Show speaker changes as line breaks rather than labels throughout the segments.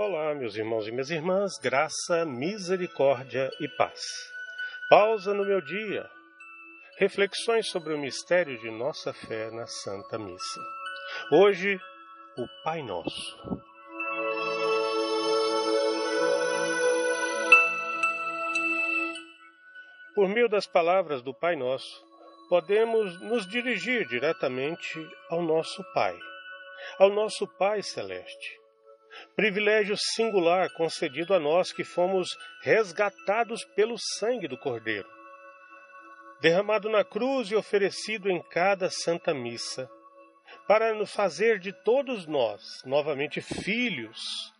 Olá, meus irmãos e minhas irmãs, graça, misericórdia e paz. Pausa no meu dia. Reflexões sobre o mistério de nossa fé na Santa Missa. Hoje, o Pai Nosso. Por meio das palavras do Pai Nosso, podemos nos dirigir diretamente ao nosso Pai, ao nosso Pai Celeste privilégio singular concedido a nós que fomos resgatados pelo sangue do Cordeiro, derramado na cruz e oferecido em cada Santa Missa, para nos fazer de todos nós novamente filhos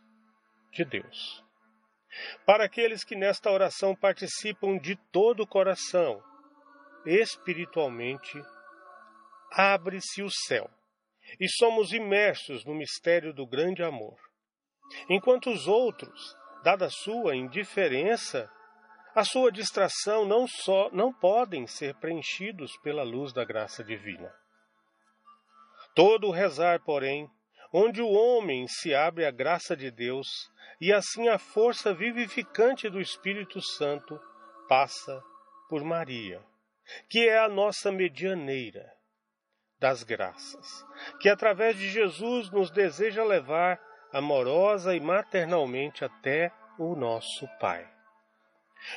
de Deus. Para aqueles que nesta oração participam de todo o coração, espiritualmente, abre-se o céu e somos imersos no mistério do grande amor enquanto os outros, dada sua indiferença, a sua distração não só não podem ser preenchidos pela luz da graça divina. Todo o rezar, porém, onde o homem se abre à graça de Deus e assim a força vivificante do Espírito Santo passa por Maria, que é a nossa medianeira das graças, que através de Jesus nos deseja levar amorosa e maternalmente até o nosso Pai.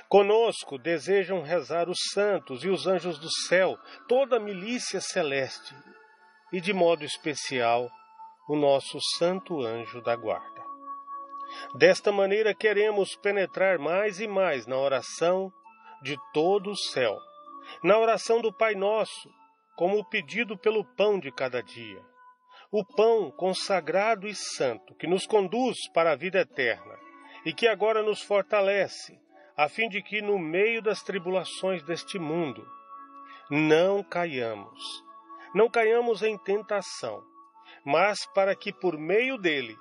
Conosco desejam rezar os santos e os anjos do céu, toda a milícia celeste, e de modo especial o nosso santo anjo da guarda. Desta maneira queremos penetrar mais e mais na oração de todo o céu, na oração do Pai Nosso, como pedido pelo pão de cada dia o pão consagrado e santo que nos conduz para a vida eterna e que agora nos fortalece, a fim de que no meio das tribulações deste mundo não caiamos, não caiamos em tentação, mas para que por meio dele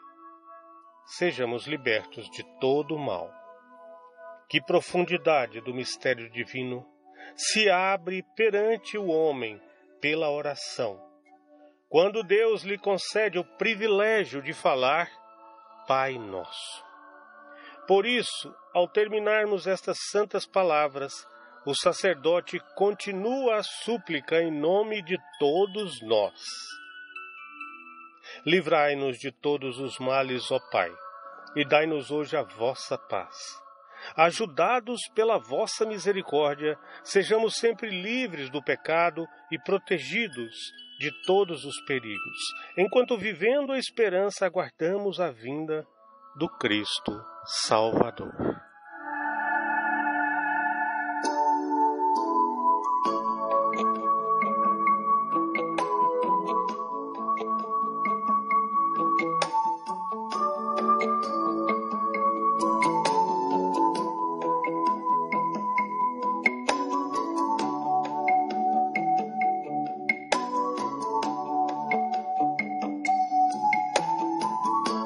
sejamos libertos de todo o mal. Que profundidade do mistério divino se abre perante o homem pela oração quando Deus lhe concede o privilégio de falar Pai Nosso. Por isso, ao terminarmos estas santas palavras, o sacerdote continua a súplica em nome de todos nós. Livrai-nos de todos os males, ó Pai, e dai-nos hoje a vossa paz. Ajudados pela vossa misericórdia, sejamos sempre livres do pecado e protegidos de todos os perigos, enquanto vivendo a esperança aguardamos a vinda do Cristo Salvador.